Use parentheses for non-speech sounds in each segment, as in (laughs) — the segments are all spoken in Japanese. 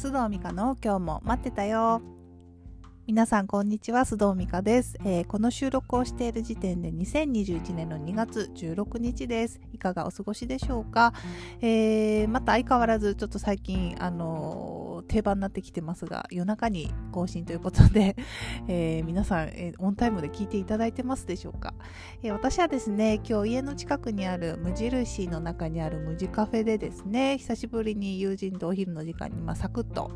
須藤美香の今日も待ってたよ。皆さんこんにちは須藤美香です、えー、この収録をしている時点で2021年の2月16日です。いかがお過ごしでしょうか、えー、また相変わらずちょっと最近あのー、定番になってきてますが夜中に更新ということで、(laughs) え皆さん、えオンタイムで聞いていただいてますでしょうか、え私はですね今日家の近くにある無印の中にある無地カフェでですね久しぶりに友人とお昼の時間に、まあ、サクッと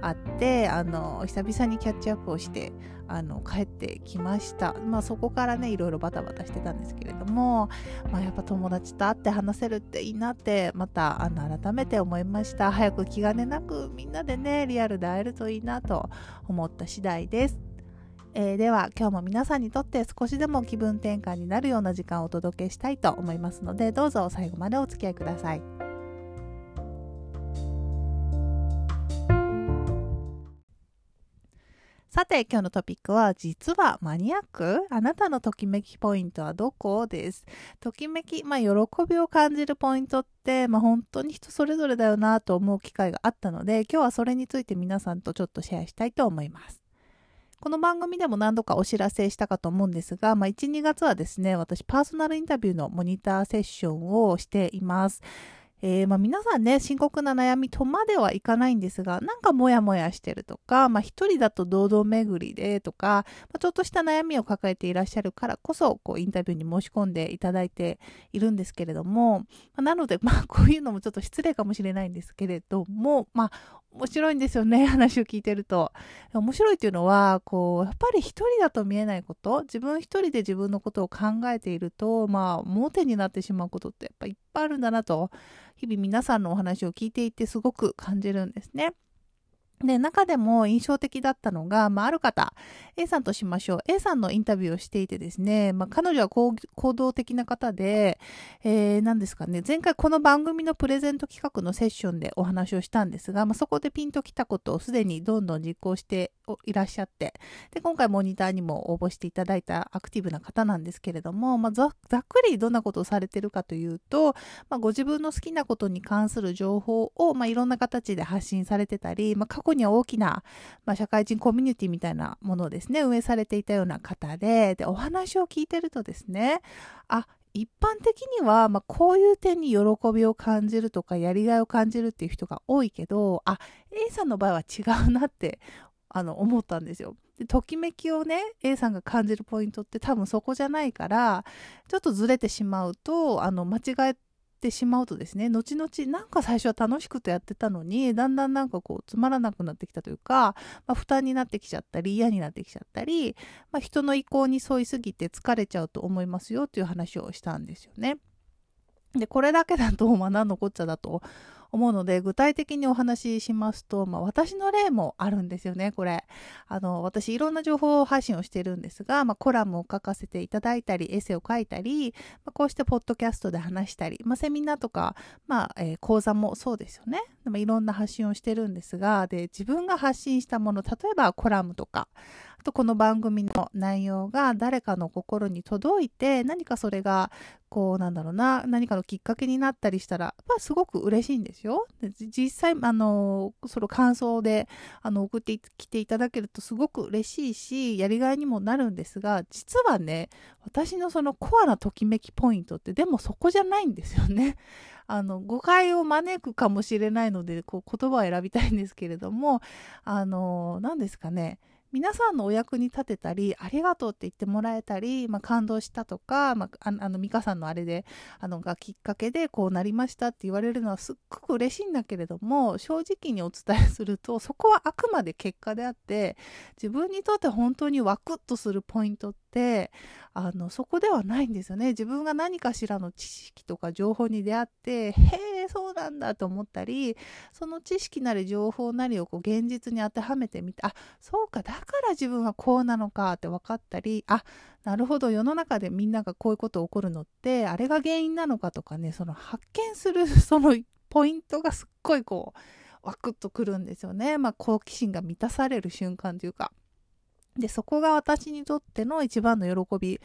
会ってあの久々にキャッチアップをしてあの帰ってきました、まあ、そこからねいろいろバタバタしてたんですけれども、まあ、やっぱ友達と会って話せるっていいなってまたあの改めて思いました。早く気兼ねなくみんなでねリアルで会えるといいなと思った次第ですえー、では今日も皆さんにとって少しでも気分転換になるような時間をお届けしたいと思いますのでどうぞ最後までお付き合いください。さて今日のトピックは実はマニアック？あなたのときめきポイントはどこです？ときめき、まあ、喜びを感じるポイントって、まあ、本当に人それぞれだよなと思う機会があったので今日はそれについて皆さんとちょっとシェアしたいと思います。この番組でも何度かお知らせしたかと思うんですが、まあ、1、2月はですね、私パーソナルインタビューのモニターセッションをしています。えー、まあ、皆さんね、深刻な悩みとまではいかないんですが、なんかモヤモヤしてるとか、まあ、一人だと堂々巡りでとか、まあ、ちょっとした悩みを抱えていらっしゃるからこそ、こう、インタビューに申し込んでいただいているんですけれども、まあ、なので、(laughs) まあ、こういうのもちょっと失礼かもしれないんですけれども、まあ、面白いんですよね、話を聞いてると。面白いっていうのは、こう、やっぱり一人だと見えないこと、自分一人で自分のことを考えていると、まあ、盲点になってしまうことってやっぱいっぱいあるんだなと、日々皆さんのお話を聞いていてすごく感じるんですね。で、中でも印象的だったのが、まあ、ある方、A さんとしましょう。A さんのインタビューをしていてですね、まあ、彼女は行動的な方で、えー、何ですかね、前回この番組のプレゼント企画のセッションでお話をしたんですが、まあ、そこでピンときたことをすでにどんどん実行していらっしゃって、で、今回モニターにも応募していただいたアクティブな方なんですけれども、まあ、ざっくりどんなことをされてるかというと、まあ、ご自分の好きなことに関する情報を、まあ、いろんな形で発信されてたり、まあ、過去には大きな、まあ、社会人コミュニティみたいなものをですね、運営されていたような方で、で、お話を聞いてるとですね、あ、一般的には、まあ、こういう点に喜びを感じるとか、やりがいを感じるっていう人が多いけど、あ、A さんの場合は違うなってあの思ったんですよ。でときめきをね A さんが感じるポイントって多分そこじゃないからちょっとずれてしまうとあの間違えてしまうとですね後々なんか最初は楽しくてやってたのにだんだんなんかこうつまらなくなってきたというか、まあ、負担になってきちゃったり嫌になってきちゃったり、まあ、人の意向に沿いすぎて疲れちゃうと思いますよという話をしたんですよね。でこれだけだとまあ何のこっちゃだと思うので、具体的にお話ししますと、まあ、私の例もあるんですよね、これ。あの、私、いろんな情報配信をしてるんですが、まあ、コラムを書かせていただいたり、エッセイを書いたり、まあ、こうしてポッドキャストで話したり、まあ、セミナーとか、まあ、えー、講座もそうですよね。まあ、いろんな発信をしてるんですが、で、自分が発信したもの、例えばコラムとか、あとこの番組の内容が誰かの心に届いて何かそれがこうなんだろうな何かのきっかけになったりしたら、まあ、すごく嬉しいんですよ。実際あのその感想であの送ってきていただけるとすごく嬉しいしやりがいにもなるんですが実はね私のそのコアなときめきポイントってでもそこじゃないんですよね。(laughs) あの誤解を招くかもしれないのでこう言葉を選びたいんですけれどもあの何ですかね皆さんのお役に立てたり、ありがとうって言ってもらえたり、まあ、感動したとか、まあ、あの、美香さんのあれで、あの、がきっかけでこうなりましたって言われるのはすっごく嬉しいんだけれども、正直にお伝えすると、そこはあくまで結果であって、自分にとって本当にワクッとするポイントって、あの、そこではないんですよね。自分が何かしらの知識とか情報に出会って、へ、そうなんだと思ったり、その知識なり情報なりをこう現実に当てはめてみて、あ、そうか、だから自分はこうなのかって分かったりあなるほど世の中でみんながこういうこと起こるのってあれが原因なのかとかねその発見する (laughs) そのポイントがすっごいこうワクッとくるんですよね、まあ、好奇心が満たされる瞬間というか。でそこが私にとっての一番の喜び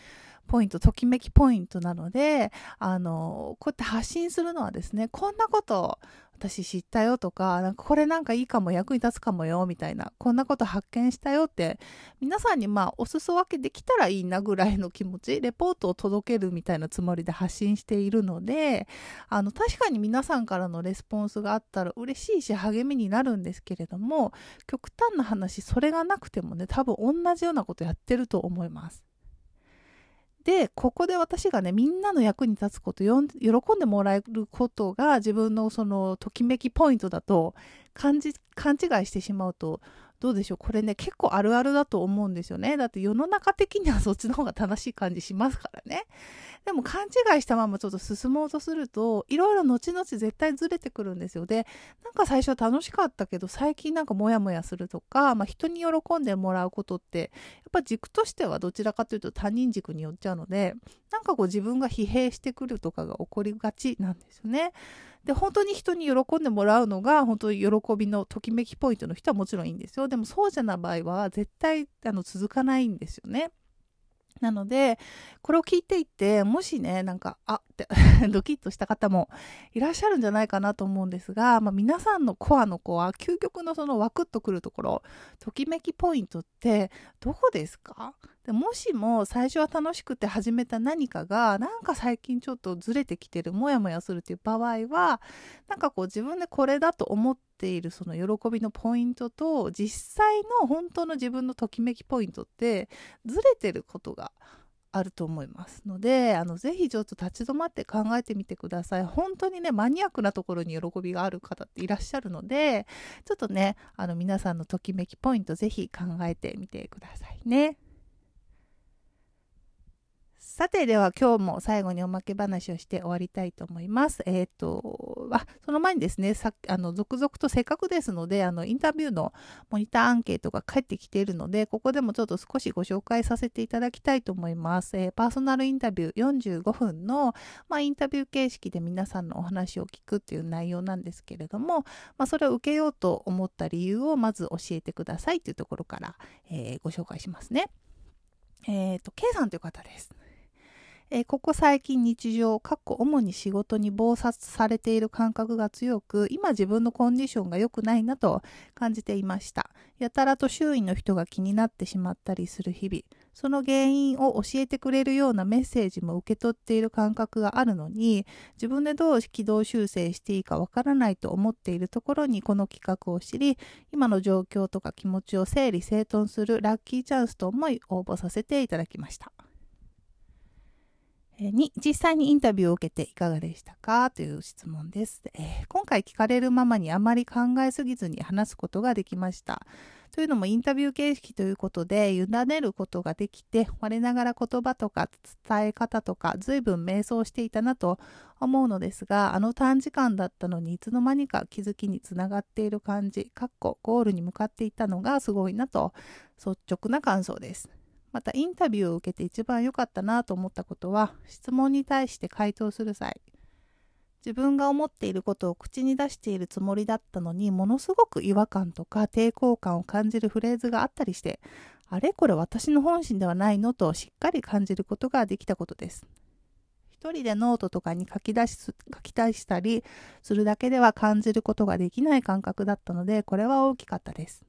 ポイント、ときめきポイントなので、あの、こうやって発信するのはですね、こんなこと私知ったよとか、なんかこれなんかいいかも役に立つかもよみたいな、こんなこと発見したよって、皆さんにまあお裾分けできたらいいなぐらいの気持ち、レポートを届けるみたいなつもりで発信しているので、あの確かに皆さんからのレスポンスがあったら嬉しいし励みになるんですけれども、極端な話、それがなくてもね、多分同じようなことやってると思います。で、ここで私がね、みんなの役に立つこと、喜んでもらえることが自分のそのときめきポイントだと感じ、勘違いしてしまうと、どうでしょうこれね、結構あるあるだと思うんですよね。だって世の中的にはそっちの方が正しい感じしますからね。でも勘違いしたままちょっと進もうとすると、いろいろ後々絶対ずれてくるんですよ。で、なんか最初は楽しかったけど、最近なんかモヤモヤするとか、まあ人に喜んでもらうことって、やっぱ軸としてはどちらかというと他人軸によっちゃうので、なんかこう自分が疲弊してくるとかが起こりがちなんですよね。で、本当に人に喜んでもらうのが、本当に喜びのときめきポイントの人はもちろんいいんですよ。でもそうじゃない場合は、絶対あの続かないんですよね。なので、これを聞いていて、もしね、なんか、あって (laughs) ドキッとした方もいらっしゃるんじゃないかなと思うんですが、まあ、皆さんのコアの子は、究極のそのワクッとくるところ、ときめきポイントってどこですか？でもしも最初は楽しくて始めた何かがなんか最近ちょっとずれてきてるモヤモヤするっていう場合はなんかこう自分でこれだと思っているその喜びのポイントと実際の本当の自分のときめきポイントってずれてることがあると思いますのであのぜひちょっと立ち止まって考えてみてください本当にねマニアックなところに喜びがある方っていらっしゃるのでちょっとねあの皆さんのときめきポイントぜひ考えてみてくださいね。さて、では今日も最後におまけ話をして終わりたいと思います。え、ー、と、あ、その前にですね、さあの、続々とせっかくですので、あの、インタビューのモニターアンケートが返ってきているので、ここでもちょっと少しご紹介させていただきたいと思います。えー、パーソナルインタビュー45分の、まあ、インタビュー形式で皆さんのお話を聞くっていう内容なんですけれども、まあ、それを受けようと思った理由をまず教えてくださいというところから、えー、ご紹介しますね。えっ、と、K さんという方です。え、ここ最近日常、かっこ主に仕事に忙殺されている感覚が強く、今自分のコンディションが良くないなと感じていました。やたらと周囲の人が気になってしまったりする日々。その原因を教えてくれるようなメッセージも受け取っている感覚があるのに、自分でどう軌道修正していいかわからないと思っているところにこの企画を知り、今の状況とか気持ちを整理整頓するラッキーチャンスと思い応募させていただきました。に実際にインタビューを受けていかがでしたかという質問です、えー、今回聞かれるままにあまり考えすぎずに話すことができました。というのもインタビュー形式ということで委ねることができて我ながら言葉とか伝え方とか随分迷走していたなと思うのですがあの短時間だったのにいつの間にか気づきにつながっている感じかっこゴールに向かっていたのがすごいなと率直な感想です。またインタビューを受けて一番良かったなと思ったことは質問に対して回答する際自分が思っていることを口に出しているつもりだったのにものすごく違和感とか抵抗感を感じるフレーズがあったりしてあれこれ私の本心ではないのとしっかり感じることができたことです。一人でノートとかに書き出し書き出したりするだけでは感じることができない感覚だったのでこれは大きかったです。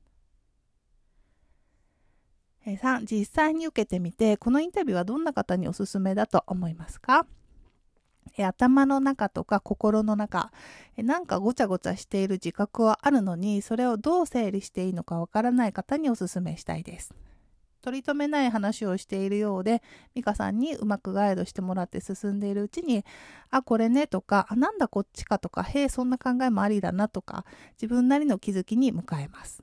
3実際に受けてみてこのインタビューはどんな方におすすめだと思いますか？頭の中とか心の中なんかごちゃごちゃしている自覚はあるのにそれをどう整理していいのかわからない方におすすめしたいです。取り留めない話をしているようで美香さんにうまくガイドしてもらって進んでいるうちにあこれねとかあなんだこっちかとかへえそんな考えもありだなとか自分なりの気づきに向かえます。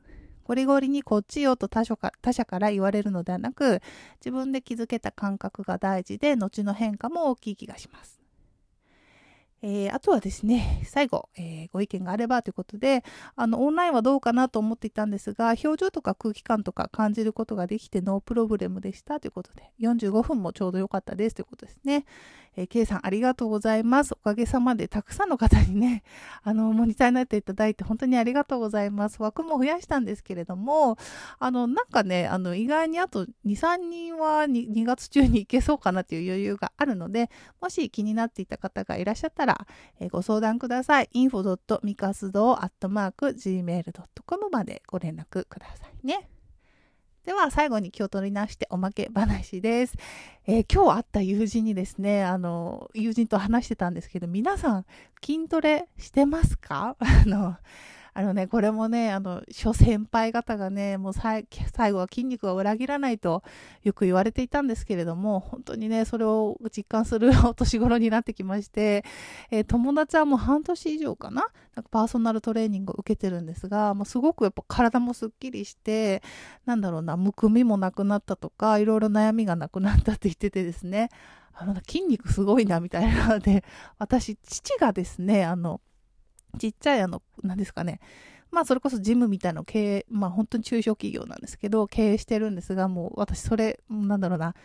ゴリゴリにこっちよと他者か他者から言われるのではなく、自分で気づけた感覚が大事で、後の変化も大きい気がします。えー、あとはですね、最後、えー、ご意見があればということで、あの、オンラインはどうかなと思っていたんですが、表情とか空気感とか感じることができてノープロブレムでしたということで、45分もちょうど良かったですということですね。えー、K さんありがとうございます。おかげさまでたくさんの方にね、(laughs) あの、モニターになっていただいて本当にありがとうございます。枠も増やしたんですけれども、あの、なんかね、あの、意外にあと2、3人は 2, 2月中に行けそうかなという余裕があるので、もし気になっていた方がいらっしゃったら、えー、ご相談ください。info.mikasdo.gmail.com までご連絡くださいね。では最後に気を取り直しておまけ話です、えー、今日会った友人にですね、あの、友人と話してたんですけど、皆さん筋トレしてますか？(laughs) あの、あのね、これもね、あの、諸先輩方がね、もう最後は筋肉は裏切らないとよく言われていたんですけれども、本当にね、それを実感するお年頃になってきまして、えー、友達はもう半年以上かななんかパーソナルトレーニングを受けてるんですが、もうすごくやっぱ体もすっきりして、なんだろうな、むくみもなくなったとか、いろいろ悩みがなくなったって言っててですね、あの筋肉すごいなみたいなので、私、父がですね、あの、ちっちゃいあの、何ですかね。まあそれこそジムみたいなの経営、まあ本当に中小企業なんですけど、経営してるんですが、もう私それ、なんだろうな、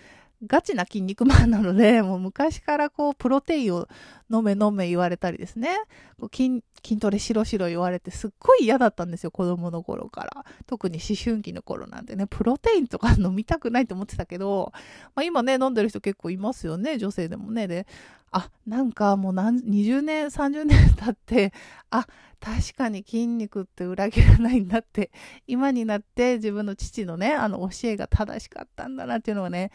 ガチな筋肉マンなので、(laughs) もう昔からこう、プロテインを飲め飲め言われたりですね。こう筋筋トレしろしろ言われてすっごい嫌だったんですよ、子供の頃から。特に思春期の頃なんてね、プロテインとか飲みたくないと思ってたけど、まあ、今ね、飲んでる人結構いますよね、女性でもね。で、あ、なんかもう何、20年、30年経って、あ、確かに筋肉って裏切らないんだって、今になって自分の父のね、あの教えが正しかったんだなっていうのはね、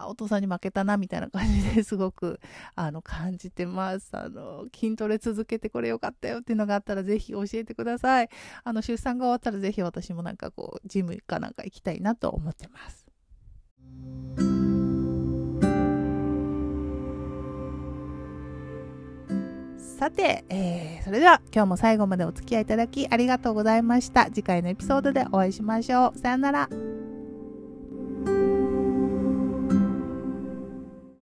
あお父さんに負けたなみたいな感じですごく (laughs) あの感じてますあの筋トレ続けてこれよかったよっていうのがあったらぜひ教えてくださいあの出産が終わったらぜひ私もなんかこうジムかなんか行きたいなと思ってますさて、えー、それでは今日も最後までお付き合いいただきありがとうございました。次回のエピソードでお会いしましょう。さよなら。